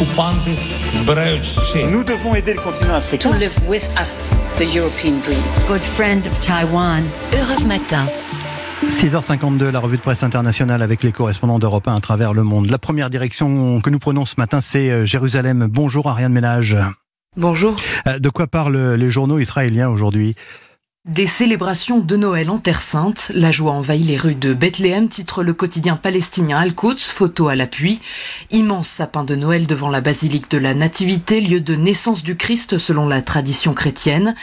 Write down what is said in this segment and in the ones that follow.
окупанти збирають ще. Nous devons aider le continent africain. to live with us the European dream. good friend of Taiwan. Europe Matin. 6h52, la revue de presse internationale avec les correspondants d'Europe 1 à travers le monde. La première direction que nous prenons ce matin, c'est euh, Jérusalem. Bonjour Ariane Ménage. Bonjour. Euh, De quoi parlent les journaux israéliens aujourd'hui Des célébrations de Noël en Terre Sainte. La joie envahit les rues de Bethléem, titre le quotidien palestinien Al-Quds, photo à l'appui. Immense sapin de Noël devant la basilique de la Nativité, lieu de naissance du Christ selon la tradition chrétienne.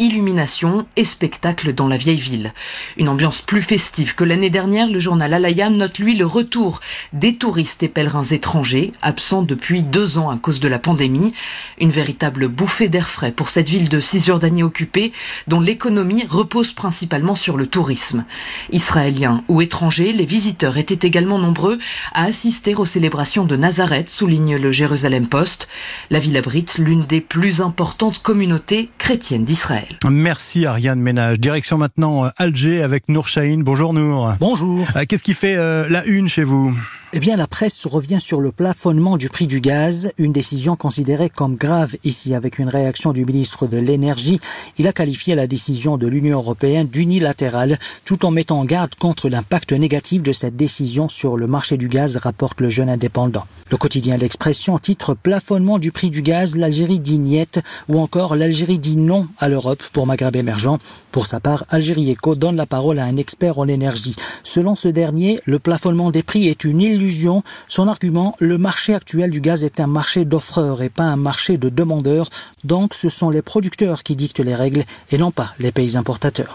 Illumination et spectacle dans la vieille ville. Une ambiance plus festive que l'année dernière, le journal Al-Ayam note lui le retour des touristes et pèlerins étrangers, absents depuis deux ans à cause de la pandémie. Une véritable bouffée d'air frais pour cette ville de Cisjordanie occupée, dont l'économie repose principalement sur le tourisme. Israéliens ou étrangers, les visiteurs étaient également nombreux à assister aux célébrations de Nazareth, souligne le Jérusalem Post. La ville abrite l'une des plus importantes communautés chrétiennes d'Israël. Merci Ariane Ménage. Direction maintenant euh, Alger avec Nour Chahine. Bonjour Nour. Bonjour. Euh, Qu'est-ce qui fait euh, la une chez vous? Eh bien, la presse revient sur le plafonnement du prix du gaz, une décision considérée comme grave ici avec une réaction du ministre de l'Énergie. Il a qualifié la décision de l'Union européenne d'unilatérale, tout en mettant en garde contre l'impact négatif de cette décision sur le marché du gaz, rapporte le jeune indépendant. Le quotidien L'Expression titre Plafonnement du prix du gaz, l'Algérie dit niette ou encore l'Algérie dit non à l'Europe pour Maghreb émergent. Pour sa part, Algérie Eco donne la parole à un expert en énergie. Selon ce dernier, le plafonnement des prix est une Son argument, le marché actuel du gaz est un marché d'offreurs et pas un marché de demandeurs. Donc ce sont les producteurs qui dictent les règles et non pas les pays importateurs.